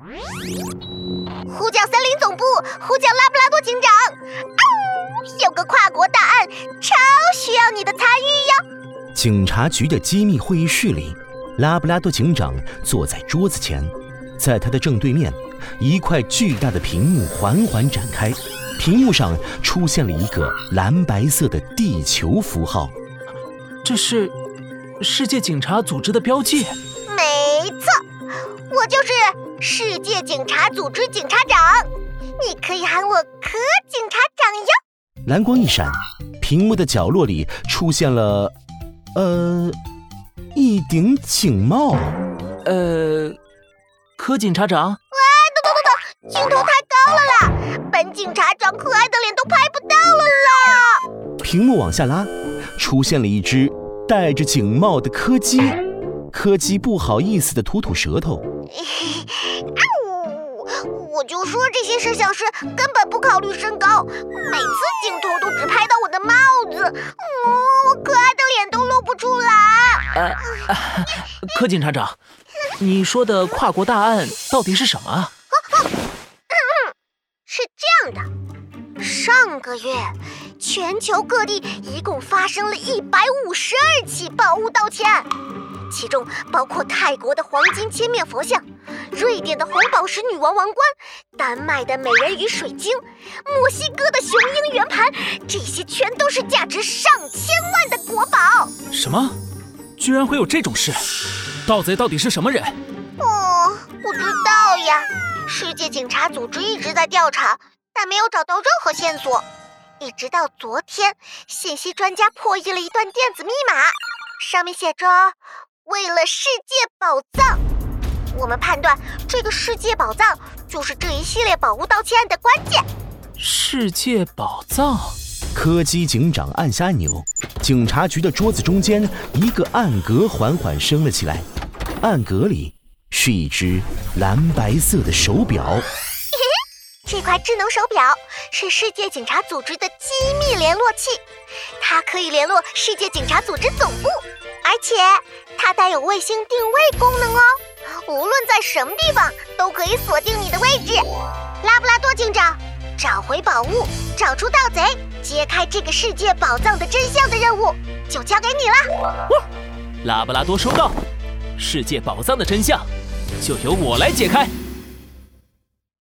呼叫森林总部，呼叫拉布拉多警长。啊，有个跨国大案，超需要你的参与哟。警察局的机密会议室里，拉布拉多警长坐在桌子前，在他的正对面，一块巨大的屏幕缓缓展开，屏幕上出现了一个蓝白色的地球符号。这是世界警察组织的标记。我就是世界警察组织警察长，你可以喊我柯警察长哟。蓝光一闪，屏幕的角落里出现了，呃，一顶警帽。呃，柯警察长。喂，等等等等，镜头太高了啦，本警察长可爱的脸都拍不到了啦。屏幕往下拉，出现了一只戴着警帽的柯基。柯基不好意思的吐吐舌头。我就说这些摄像师根本不考虑身高，每次镜头都只拍到我的帽子，嗯我可爱的脸都露不出来。呃，柯警察长，你说的跨国大案到底是什么啊？是这样的，上个月全球各地一共发生了一百五十二起宝物盗窃案。其中包括泰国的黄金千面佛像、瑞典的红宝石女王王冠、丹麦的美人鱼水晶、墨西哥的雄鹰圆盘，这些全都是价值上千万的国宝。什么？居然会有这种事？盗贼到底是什么人？哦，不知道呀。世界警察组织一直在调查，但没有找到任何线索。一直到昨天，信息专家破译了一段电子密码，上面写着。为了世界宝藏，我们判断这个世界宝藏就是这一系列宝物盗窃案的关键。世界宝藏，柯基警长按下按钮，警察局的桌子中间一个暗格缓缓升了起来，暗格里是一只蓝白色的手表。嘿嘿，这块智能手表是世界警察组织的机密联络器，它可以联络世界警察组织总部。而且它带有卫星定位功能哦，无论在什么地方都可以锁定你的位置。拉布拉多警长，找回宝物，找出盗贼，揭开这个世界宝藏的真相的任务就交给你了。拉布拉多收到，世界宝藏的真相就由我来解开。